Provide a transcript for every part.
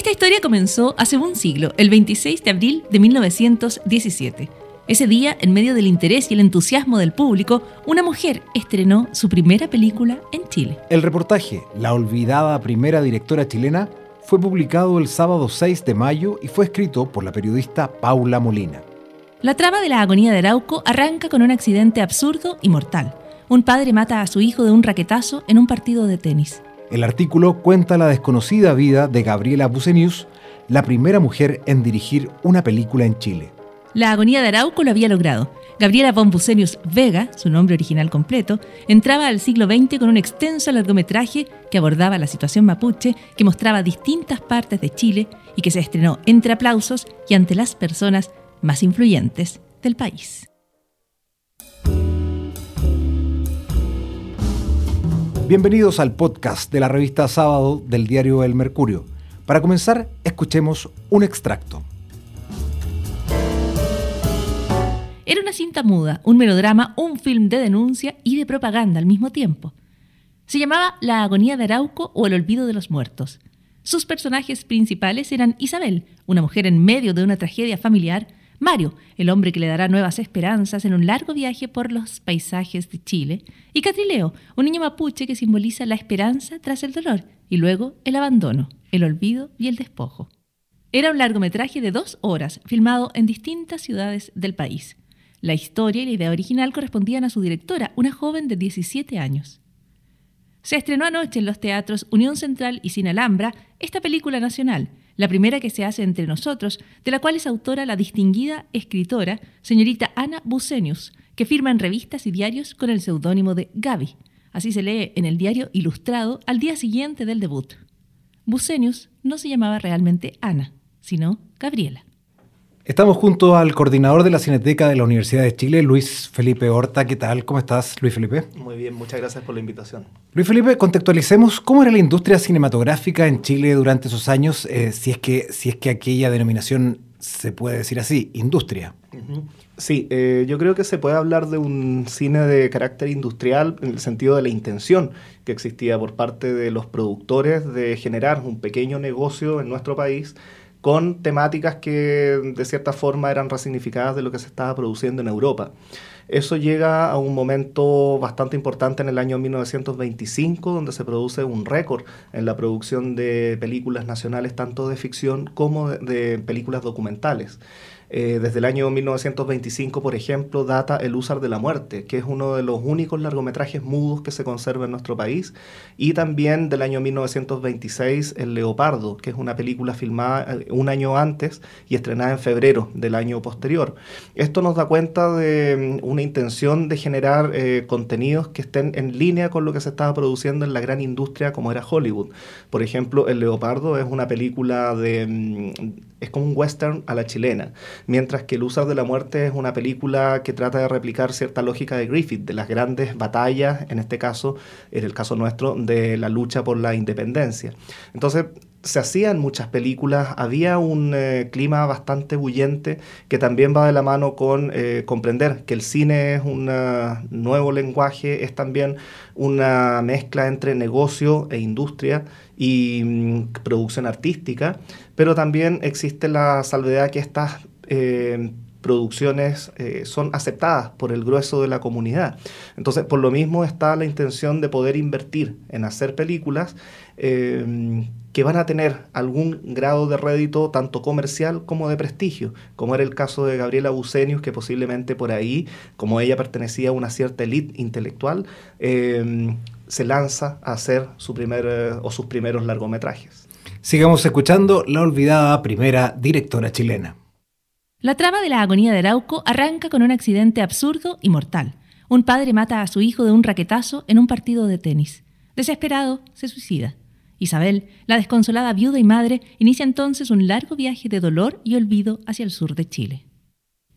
Esta historia comenzó hace un siglo, el 26 de abril de 1917. Ese día, en medio del interés y el entusiasmo del público, una mujer estrenó su primera película en Chile. El reportaje, La olvidada primera directora chilena, fue publicado el sábado 6 de mayo y fue escrito por la periodista Paula Molina. La trama de la agonía de Arauco arranca con un accidente absurdo y mortal. Un padre mata a su hijo de un raquetazo en un partido de tenis. El artículo cuenta la desconocida vida de Gabriela Bucenius, la primera mujer en dirigir una película en Chile. La agonía de Arauco lo había logrado. Gabriela von Bucenius Vega, su nombre original completo, entraba al siglo XX con un extenso largometraje que abordaba la situación mapuche, que mostraba distintas partes de Chile y que se estrenó entre aplausos y ante las personas más influyentes del país. Bienvenidos al podcast de la revista Sábado del diario El Mercurio. Para comenzar, escuchemos un extracto. Era una cinta muda, un melodrama, un film de denuncia y de propaganda al mismo tiempo. Se llamaba La agonía de Arauco o El olvido de los muertos. Sus personajes principales eran Isabel, una mujer en medio de una tragedia familiar, Mario, el hombre que le dará nuevas esperanzas en un largo viaje por los paisajes de Chile, y Catrileo, un niño mapuche que simboliza la esperanza tras el dolor y luego el abandono, el olvido y el despojo. Era un largometraje de dos horas, filmado en distintas ciudades del país. La historia y la idea original correspondían a su directora, una joven de 17 años. Se estrenó anoche en los teatros Unión Central y Sin Alhambra esta película nacional, la primera que se hace entre nosotros, de la cual es autora la distinguida escritora señorita Ana Bucenius, que firma en revistas y diarios con el seudónimo de Gaby. Así se lee en el diario Ilustrado al día siguiente del debut. Bucenius no se llamaba realmente Ana, sino Gabriela. Estamos junto al coordinador de la Cineteca de la Universidad de Chile, Luis Felipe Horta. ¿Qué tal? ¿Cómo estás, Luis Felipe? Muy bien, muchas gracias por la invitación. Luis Felipe, contextualicemos cómo era la industria cinematográfica en Chile durante esos años, eh, si, es que, si es que aquella denominación se puede decir así, industria. Sí, eh, yo creo que se puede hablar de un cine de carácter industrial en el sentido de la intención que existía por parte de los productores de generar un pequeño negocio en nuestro país con temáticas que de cierta forma eran resignificadas de lo que se estaba produciendo en Europa. Eso llega a un momento bastante importante en el año 1925, donde se produce un récord en la producción de películas nacionales, tanto de ficción como de, películas documentales. Eh, desde el año 1925, por ejemplo, data El Usar de la Muerte, que es uno de los únicos largometrajes mudos que se conserva en nuestro país, y también del año 1926 El Leopardo, que es una película filmada eh, un año antes y estrenada en febrero del año posterior. Esto nos da cuenta de mm, una intención de generar eh, contenidos que estén en línea con lo que se estaba produciendo en la gran industria como era Hollywood. Por ejemplo, El Leopardo es una película de... Es como un western a la chilena mientras que El de la Muerte es una película que trata de replicar cierta lógica de Griffith, de las grandes batallas, en este caso, en el caso nuestro, de la lucha por la independencia. Entonces, se hacían muchas películas, había un eh, clima bastante bullente que también va de la mano con eh, comprender que el cine es un nuevo lenguaje, es también una mezcla entre negocio e industria y mm, producción artística, pero también existe la salvedad que estas eh, producciones eh, son aceptadas por el grueso de la comunidad. Entonces, por lo mismo está la intención de poder invertir en hacer películas eh, que van a tener algún grado de rédito tanto comercial como de prestigio, como era el caso de Gabriela Bucenius, que posiblemente por ahí, como ella pertenecía a una cierta élite intelectual, se lanza a hacer su primer o sus primeros largometrajes. Sigamos escuchando la olvidada primera directora chilena. La trama de la agonía de Arauco arranca con un accidente absurdo y mortal. Un padre mata a su hijo de un raquetazo en un partido de tenis. Desesperado, se suicida. Isabel, la desconsolada viuda y madre, inicia entonces un largo viaje de dolor y olvido hacia el sur de Chile.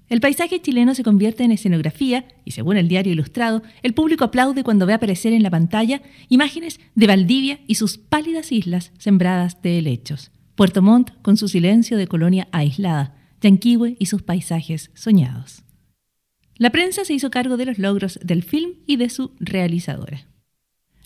El paisaje chileno se convierte en escenografía y según el diario Ilustrado, el público aplaude cuando ve aparecer en la pantalla imágenes de Valdivia y sus pálidas islas sembradas de helechos. Puerto Montt con su silencio de colonia aislada, Yanquihue y sus paisajes soñados. La prensa se hizo cargo de los logros del film y de su realizadora.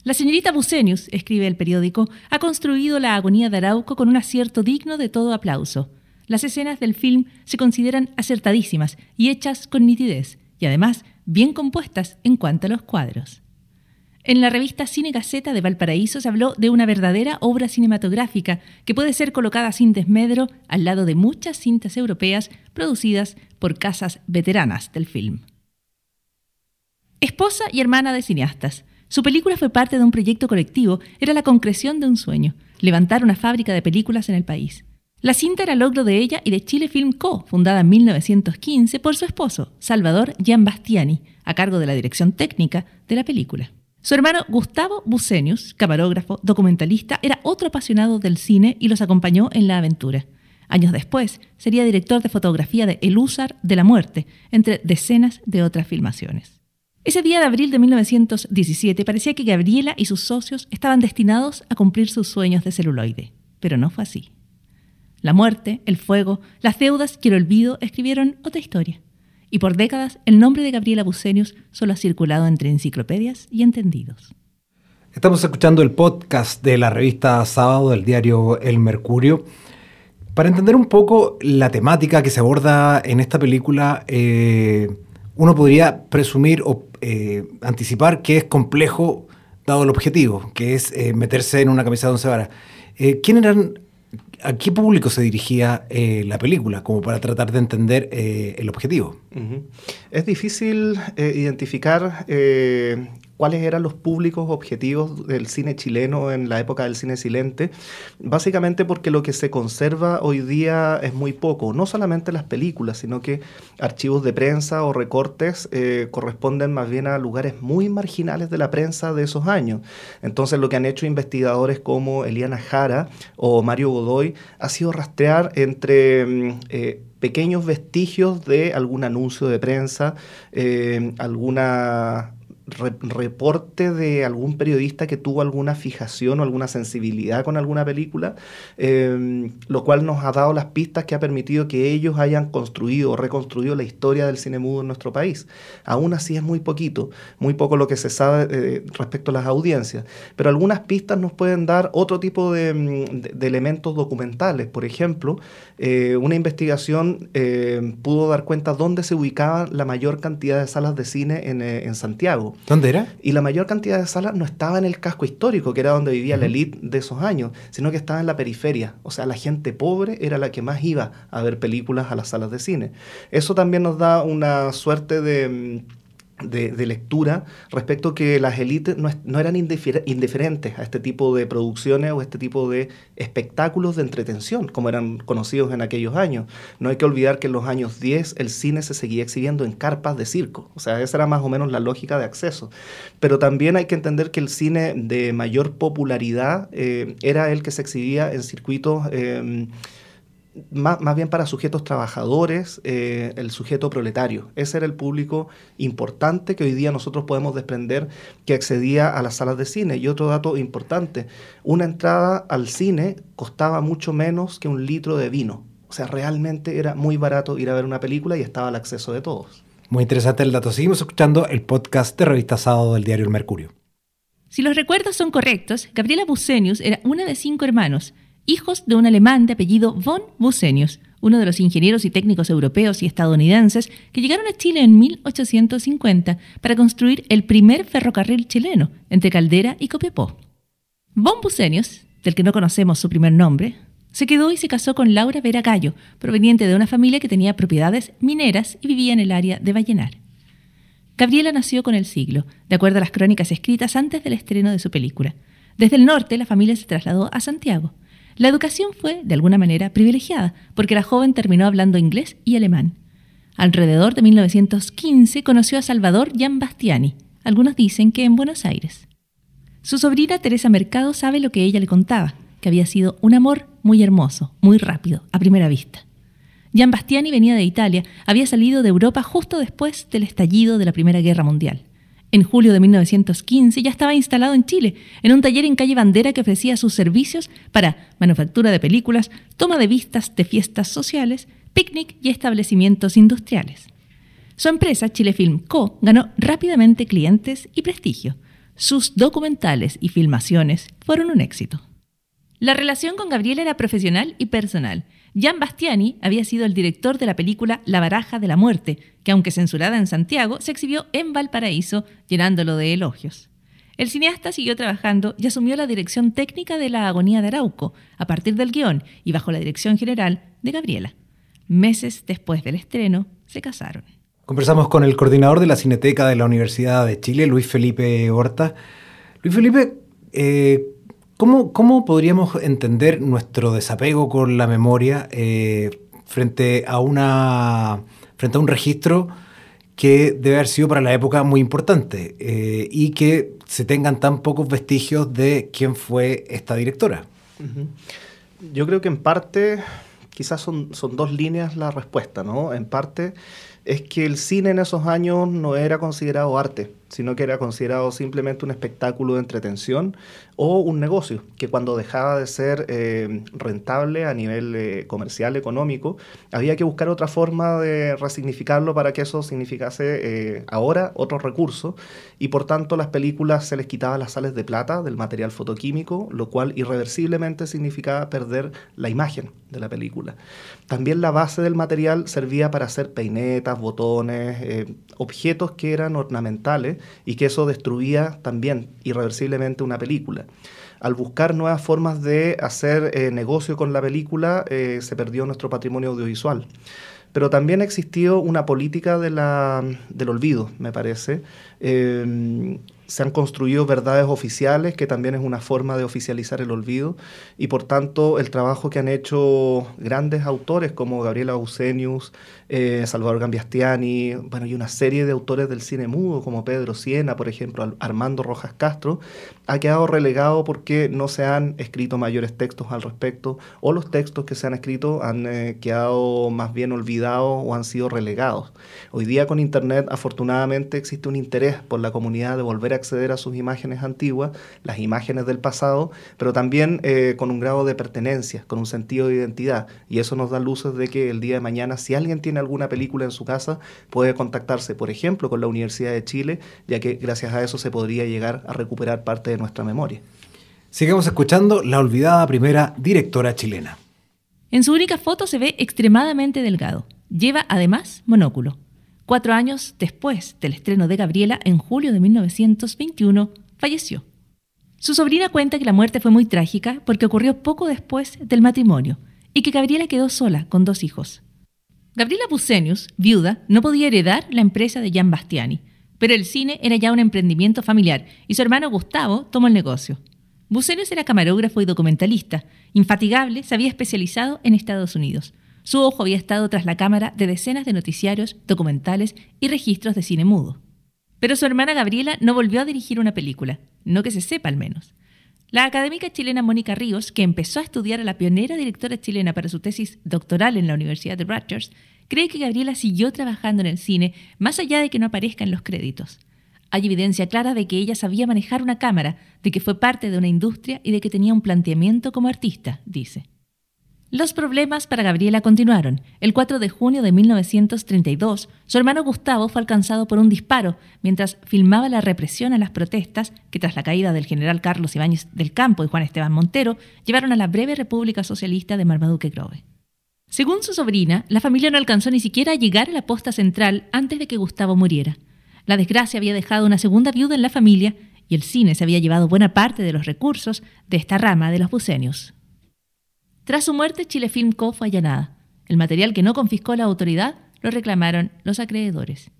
La señorita Bucenius, escribe el periódico, ha construido la agonía de Arauco con un acierto digno de todo aplauso. Las escenas del film se consideran acertadísimas y hechas con nitidez, y además bien compuestas en cuanto a los cuadros. En la revista Cine Gaceta de Valparaíso se habló de una verdadera obra cinematográfica que puede ser colocada sin desmedro al lado de muchas cintas europeas producidas por casas veteranas del film. Esposa y hermana de cineastas. Su película fue parte de un proyecto colectivo, era la concreción de un sueño, levantar una fábrica de películas en el país. La cinta era logro de ella y de Chile Film Co., fundada en 1915 por su esposo, Salvador Gian Bastiani, a cargo de la dirección técnica de la película. Su hermano Gustavo Bucenius, camarógrafo, documentalista, era otro apasionado del cine y los acompañó en la aventura. Años después, sería director de fotografía de El Húsar de la Muerte, entre decenas de otras filmaciones. Ese día de abril de 1917 parecía que Gabriela y sus socios estaban destinados a cumplir sus sueños de celuloide, pero no fue así. La muerte, el fuego, las deudas y el olvido escribieron otra historia. Y por décadas el nombre de Gabriela Bucenius solo ha circulado entre enciclopedias y entendidos. Estamos escuchando el podcast de la revista Sábado del diario El Mercurio. Para entender un poco la temática que se aborda en esta película, eh, uno podría presumir o eh, anticipar que es complejo dado el objetivo, que es eh, meterse en una camisa de once varas. Eh, ¿Quién eran, a qué público se dirigía la película, como para tratar de entender el objetivo? Es difícil identificar cuáles eran los públicos objetivos del cine chileno en la época del cine silente, básicamente porque lo que se conserva hoy día es muy poco, no solamente las películas, sino que archivos de prensa o recortes eh, corresponden más bien a lugares muy marginales de la prensa de esos años. Entonces lo que han hecho investigadores como Eliana Jara o Mario Godoy ha sido rastrear entre... Mm, eh, pequeños vestigios de algún anuncio de prensa, eh, alguna reporte de algún periodista que tuvo alguna fijación o alguna sensibilidad con alguna película, em, lo cual nos ha dado las pistas que ha permitido que ellos hayan construido o reconstruido la historia del cine mudo en nuestro país. Aún así es muy poquito, muy poco lo que se sabe eh, respecto a las audiencias, pero algunas pistas nos pueden dar otro tipo de, mm, elementos documentales. Por ejemplo, eh, una investigación eh, pudo dar cuenta dónde se ubicaba la mayor cantidad de salas de cine en Santiago. ¿Dónde era? Y la mayor cantidad de salas no estaba en el casco histórico, que era donde vivía la élite de esos años, sino que estaba en la periferia. O sea, la gente pobre era la que más iba a ver películas a las salas de cine. Eso también nos da una suerte de de, lectura respecto que las élites no, eran indiferentes a este tipo de producciones o este tipo de espectáculos de entretención, como eran conocidos en aquellos años. No hay que olvidar que en los años 10 el cine se seguía exhibiendo en carpas de circo, o sea, esa era más o menos la lógica de acceso. Pero también hay que entender que el cine de mayor popularidad eh, era el que se exhibía en circuitos... Eh, más, bien para sujetos trabajadores, eh, el sujeto proletario. Ese era el público importante que hoy día nosotros podemos desprender que accedía a las salas de cine. Y otro dato importante, una entrada al cine costaba mucho menos que un litro de vino. O sea, realmente era muy barato ir a ver una película y estaba al acceso de todos. Muy interesante el dato. Seguimos escuchando el podcast de Revista Sábado del diario El Mercurio. Si los recuerdos son correctos, Gabriela Bucenius era una de cinco hermanos hijos de un alemán de apellido von Bucenius, uno de los ingenieros y técnicos europeos y estadounidenses que llegaron a Chile en 1850 para construir el primer ferrocarril chileno entre Caldera y Copiapó. Von Bucenius, del que no conocemos su primer nombre, se quedó y se casó con Laura Vera Gallo, proveniente de una familia que tenía propiedades mineras y vivía en el área de Vallenar. Gabriela nació con el siglo, de acuerdo a las crónicas escritas antes del estreno de su película. Desde el norte, la familia se trasladó a Santiago. La educación fue, de alguna manera, privilegiada, porque la joven terminó hablando inglés y alemán. Alrededor de 1915 conoció a Salvador Gian Bastiani, algunos dicen que en Buenos Aires. Su sobrina Teresa Mercado sabe lo que ella le contaba, que había sido un amor muy hermoso, muy rápido, a primera vista. Gian Bastiani venía de Italia, había salido de Europa justo después del estallido de la Primera Guerra Mundial. En julio de 1915 ya estaba instalado en Chile, en un taller en calle Bandera que ofrecía sus servicios para manufactura de películas, toma de vistas de fiestas sociales, picnic y establecimientos industriales. Su empresa, Chile Film Co., ganó rápidamente clientes y prestigio. Sus documentales y filmaciones fueron un éxito. La relación con Gabriela era profesional y personal. Gian Bastiani había sido el director de la película La baraja de la muerte, que aunque censurada en Santiago, se exhibió en Valparaíso, llenándolo de elogios. El cineasta siguió trabajando y asumió la dirección técnica de La agonía de Arauco, a partir del guion y bajo la dirección general de Gabriela. Meses después del estreno, se casaron. Conversamos con el coordinador de la Cineteca de la Universidad de Chile, Luis Felipe Horta. Luis Felipe, eh, ¿Cómo, podríamos entender nuestro desapego con la memoria eh, frente, a una, frente a un registro que debe haber sido para la época muy importante eh, y que se tengan tan pocos vestigios de quién fue esta directora? Yo creo que en parte, quizás son, son dos líneas la respuesta, ¿no? En parte es que el cine en esos años no era considerado arte sino que era considerado simplemente un espectáculo de entretención o un negocio, que cuando dejaba de ser eh, rentable a nivel eh, comercial, económico, había que buscar otra forma de resignificarlo para que eso significase eh, ahora otro recurso, y por tanto las películas se les quitaba las sales de plata del material fotoquímico, lo cual irreversiblemente significaba perder la imagen de la película. También la base del material servía para hacer peinetas, botones, objetos que eran ornamentales, y que eso destruía también irreversiblemente una película. Al buscar nuevas formas de hacer eh, negocio con la película, eh, se perdió nuestro patrimonio audiovisual. Pero también existió una política de la, del olvido, me parece. Eh, se han construido verdades oficiales, que también es una forma de oficializar el olvido, y por tanto el trabajo que han hecho grandes autores como Gabriela Eusenius, eh, Salvador Gambiastiani, bueno, y una serie de autores del cine mudo como Pedro Siena, por ejemplo, Armando Rojas Castro, ha quedado relegado porque no se han escrito mayores textos al respecto, o los textos que se han escrito han eh, quedado más bien olvidados o han sido relegados. Hoy día con Internet afortunadamente existe un interés por la comunidad de volver a acceder a sus imágenes antiguas, las imágenes del pasado, pero también eh, con un grado de pertenencia, con un sentido de identidad. Y eso nos da luces de que el día de mañana, si alguien tiene alguna película en su casa, puede contactarse, por ejemplo, con la Universidad de Chile, ya que gracias a eso se podría llegar a recuperar parte de nuestra memoria. Sigamos escuchando la olvidada primera directora chilena. En su única foto se ve extremadamente delgado. Lleva además monóculo. Cuatro años después del estreno de Gabriela, en julio de 1921, falleció. Su sobrina cuenta que la muerte fue muy trágica porque ocurrió poco después del matrimonio y que Gabriela quedó sola con dos hijos. Gabriela Bucenius, viuda, no podía heredar la empresa de Gian Bastiani, pero el cine era ya un emprendimiento familiar y su hermano Gustavo tomó el negocio. Bucenius era camarógrafo y documentalista. Infatigable, se había especializado en Estados Unidos. Su ojo había estado tras la cámara de decenas de noticiarios, documentales y registros de cine mudo. Pero su hermana Gabriela no volvió a dirigir una película, no que se sepa al menos. La académica chilena Mónica Ríos, que empezó a estudiar a la pionera directora chilena para su tesis doctoral en la Universidad de Rutgers, cree que Gabriela siguió trabajando en el cine más allá de que no aparezca en los créditos. Hay evidencia clara de que ella sabía manejar una cámara, de que fue parte de una industria y de que tenía un planteamiento como artista, dice. Los problemas para Gabriela continuaron. El 4 de junio de 1932, su hermano Gustavo fue alcanzado por un disparo mientras filmaba la represión a las protestas que tras la caída del general Carlos Ibáñez del Campo y Juan Esteban Montero llevaron a la breve República Socialista de Marmaduke Grove. Según su sobrina, la familia no alcanzó ni siquiera a llegar a la posta central antes de que Gustavo muriera. La desgracia había dejado una segunda viuda en la familia y el cine se había llevado buena parte de los recursos de esta rama de los bucenios. Tras su muerte, Chile Film Co. fue allanada. El material que no confiscó la autoridad lo reclamaron los acreedores.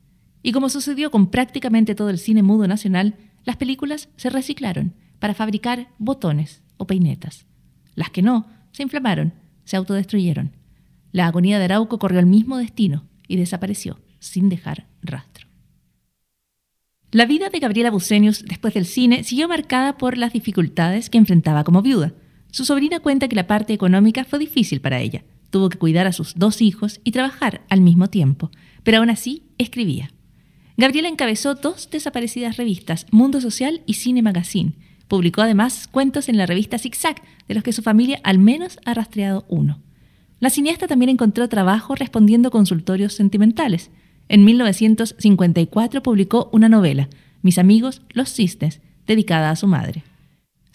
Y como sucedió con prácticamente todo el cine mudo nacional, las películas se reciclaron para fabricar botones o peinetas. Las que no, se inflamaron, se autodestruyeron. La agonía de Arauco corrió el mismo destino y desapareció sin dejar rastro. La vida de Gabriela Bucenius después del cine siguió marcada por las dificultades que enfrentaba como viuda. Su sobrina cuenta que la parte económica fue difícil para ella. Tuvo que cuidar a sus dos hijos y trabajar al mismo tiempo, pero aún así escribía. Gabriela encabezó dos desaparecidas revistas, Mundo Social y Cine Magazine. Publicó además cuentos en la revista Zigzag, de los que su familia al menos ha rastreado uno. La cineasta también encontró trabajo respondiendo consultorios sentimentales. En 1954 publicó una novela, Mis amigos, los cisnes, dedicada a su madre.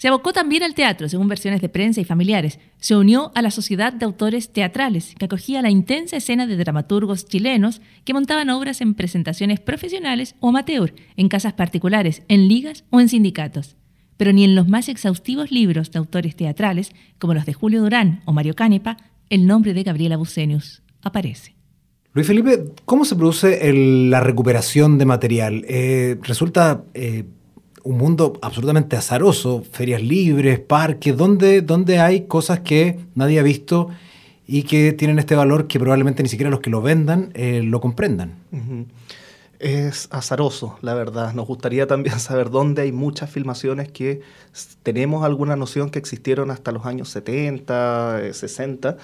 Se abocó también al teatro, según versiones de prensa y familiares. Se unió a la Sociedad de Autores Teatrales, que acogía la intensa escena de dramaturgos chilenos que montaban obras en presentaciones profesionales o amateur, en casas particulares, en ligas o en sindicatos. Pero ni en los más exhaustivos libros de autores teatrales, como los de Julio Durán o Mario Canepa, el nombre de Gabriela Bucenius aparece. Luis Felipe, ¿cómo se produce la recuperación de material? Eh, ¿Resulta eh, un mundo absolutamente azaroso, ferias libres, parques, donde, donde hay cosas que nadie ha visto y que tienen este valor que probablemente ni siquiera los que lo vendan eh, lo comprendan. Es azaroso, la verdad. Nos gustaría también saber dónde hay muchas filmaciones que tenemos alguna noción que existieron hasta los años 70, 60,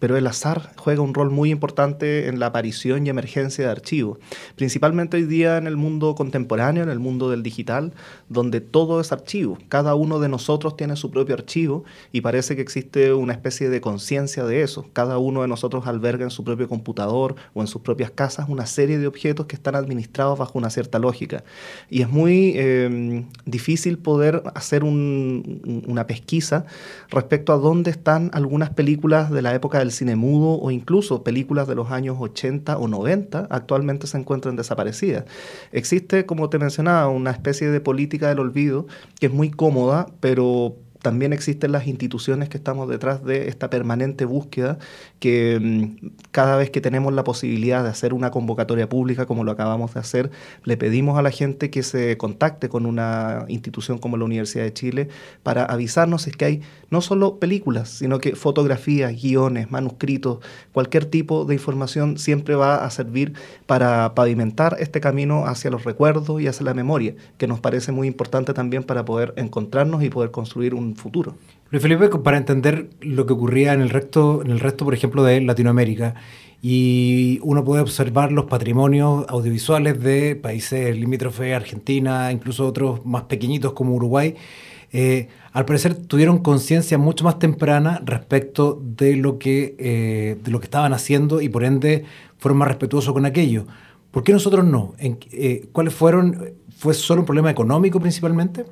pero el azar juega un rol muy importante en la aparición y emergencia de archivos, principalmente hoy día en el mundo contemporáneo, en el mundo del digital, donde todo es archivo. Cada uno de nosotros tiene su propio archivo y parece que existe una especie de conciencia de eso. Cada uno de nosotros alberga en su propio computador o en sus propias casas una serie de objetos que están administrados bajo una cierta lógica. Y es muy em, difícil poder hacer una pesquisa respecto a dónde están algunas películas de la época del cine mudo o incluso películas de los años 80 o 90 actualmente se encuentran desaparecidas. Existe, como te mencionaba, una especie de política del olvido que es muy cómoda, pero también existen las instituciones que estamos detrás de esta permanente búsqueda que mm, cada vez que tenemos la posibilidad de hacer una convocatoria pública como lo acabamos de hacer, le pedimos a la gente que se contacte con una institución como la Universidad de Chile para avisarnos es que hay no solo películas, sino que fotografías, guiones, manuscritos, cualquier tipo de información siempre va a servir para pavimentar este camino hacia los recuerdos y hacia la memoria, que nos parece muy importante también para poder encontrarnos y poder construir un futuro. Luis Felipe, para entender lo que ocurría en el resto, en el resto, por ejemplo, de Latinoamérica, y uno puede observar los patrimonios audiovisuales de países limítrofes, Argentina, incluso otros más pequeñitos como Uruguay, eh, al parecer tuvieron conciencia mucho más temprana respecto de lo, que, eh, de lo que estaban haciendo y por ende fueron más respetuosos con aquello. ¿Por qué nosotros no? Eh, ¿Cuáles fueron? ¿Fue solo un problema económico principalmente?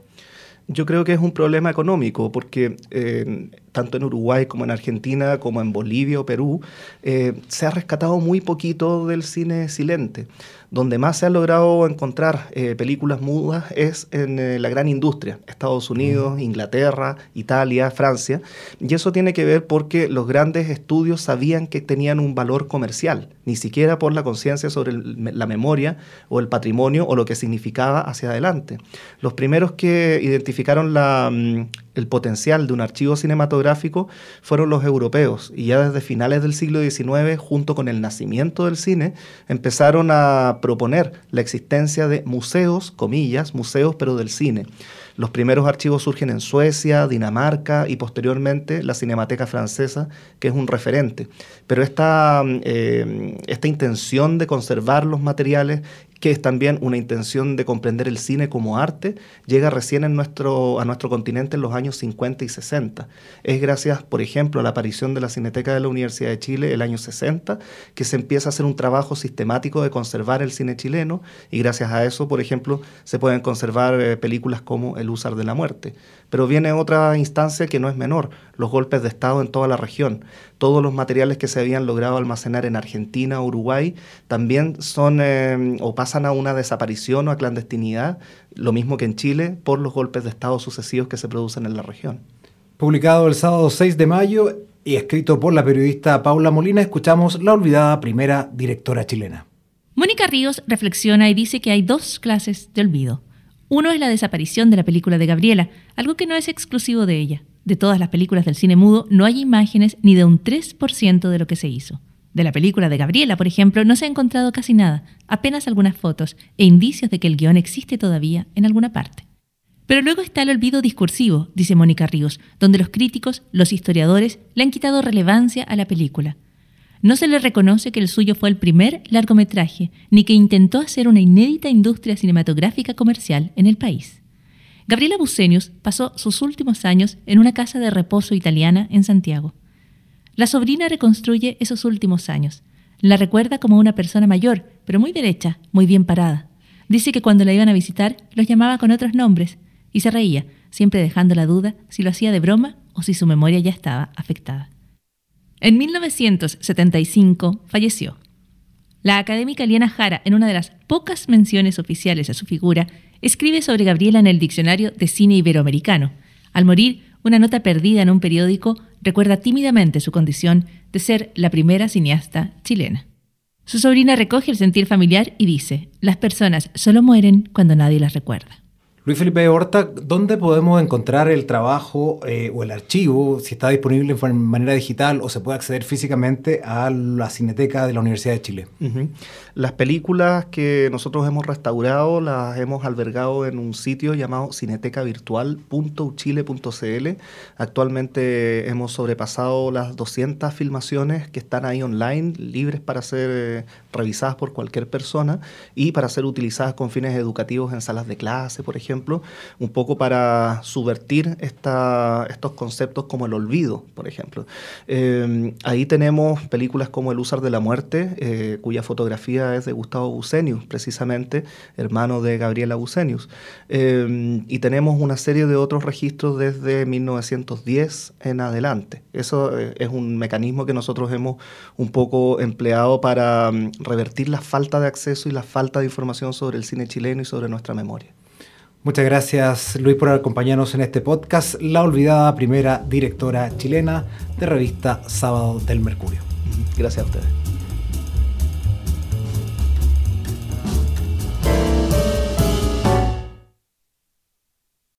Yo creo que es un problema económico, porque eh, tanto en Uruguay como en Argentina, como en Bolivia o Perú, eh, se ha rescatado muy poquito del cine silente. Donde más se ha logrado encontrar eh, películas mudas es en eh, la gran industria, Estados Unidos, Inglaterra, Italia, Francia. Y eso tiene que ver porque los grandes estudios sabían que tenían un valor comercial, ni siquiera por la conciencia sobre la memoria o el patrimonio o lo que significaba hacia adelante. Los primeros que identificaron la... Mm, el potencial de un archivo cinematográfico fueron los europeos y ya desde finales del siglo XIX, junto con el nacimiento del cine, empezaron a proponer la existencia de museos, comillas, museos pero del cine. Los primeros archivos surgen en Suecia, Dinamarca y posteriormente la Cinemateca Francesa, que es un referente. Pero esta, eh, esta intención de conservar los materiales que es también una intención de comprender el cine como arte, llega recién en nuestro, a nuestro continente en los años 50 y 60. Es gracias, por ejemplo, a la aparición de la Cineteca de la Universidad de Chile el año 60 que se empieza a hacer un trabajo sistemático de conservar el cine chileno y gracias a eso, por ejemplo, se pueden conservar eh, películas como El Usar de la Muerte. Pero viene otra instancia que no es menor, los golpes de Estado en toda la región. Todos los materiales que se habían logrado almacenar en Argentina, Uruguay, también son eh, o pasan a una desaparición o a clandestinidad, lo mismo que en Chile, por los golpes de Estado sucesivos que se producen en la región. Publicado el sábado 6 de mayo y escrito por la periodista Paula Molina, escuchamos la olvidada primera directora chilena. Mónica Ríos reflexiona y dice que hay dos clases de olvido uno es la desaparición de la película de Gabriela, algo que no es exclusivo de ella. De todas las películas del cine mudo no hay imágenes ni de un 3% de lo que se hizo. De la película de Gabriela, por ejemplo, no se ha encontrado casi nada, apenas algunas fotos e indicios de que el guion existe todavía en alguna parte. Pero luego está el olvido discursivo, dice Mónica Ríos, donde los críticos, los historiadores, le han quitado relevancia a la película, no se le reconoce que el suyo fue el primer largometraje, ni que intentó hacer una inédita industria cinematográfica comercial en el país. Gabriela Bucenius pasó sus últimos años en una casa de reposo italiana en Santiago. La sobrina reconstruye esos últimos años. La recuerda como una persona mayor, pero muy derecha, muy bien parada. Dice que cuando la iban a visitar los llamaba con otros nombres y se reía, siempre dejando la duda si lo hacía de broma o si su memoria ya estaba afectada. En 1975 falleció. La académica Liana Jara, en una de las pocas menciones oficiales a su figura, escribe sobre Gabriela en el Diccionario de Cine Iberoamericano. Al morir, una nota perdida en un periódico recuerda tímidamente su condición de ser la primera cineasta chilena. Su sobrina recoge el sentir familiar y dice, las personas solo mueren cuando nadie las recuerda. Luis Felipe Horta, ¿dónde podemos encontrar el trabajo eh, o el archivo, si está disponible de manera digital o se puede acceder físicamente a la Cineteca de la Universidad de Chile? Las películas que nosotros hemos restaurado las hemos albergado en un sitio llamado cinetecavirtual.uchile.cl. Actualmente hemos sobrepasado las 200 filmaciones que están ahí online, libres para ser eh, revisadas por cualquier persona y para ser utilizadas con fines educativos en salas de clase, por ejemplo un poco para subvertir estos conceptos como el olvido, por ejemplo. Eh, ahí tenemos películas como El Usar de la Muerte, eh, cuya fotografía es de Gustavo Bucenius, precisamente, hermano de Gabriela Bucenius. Eh, y tenemos una serie de otros registros desde 1910 en adelante. Eso es un mecanismo que nosotros hemos un poco empleado para mm, revertir la falta de acceso y la falta de información sobre el cine chileno y sobre nuestra memoria. Muchas gracias Luis por acompañarnos en este podcast, la olvidada primera directora chilena de revista Sábado del Mercurio. Gracias a ustedes.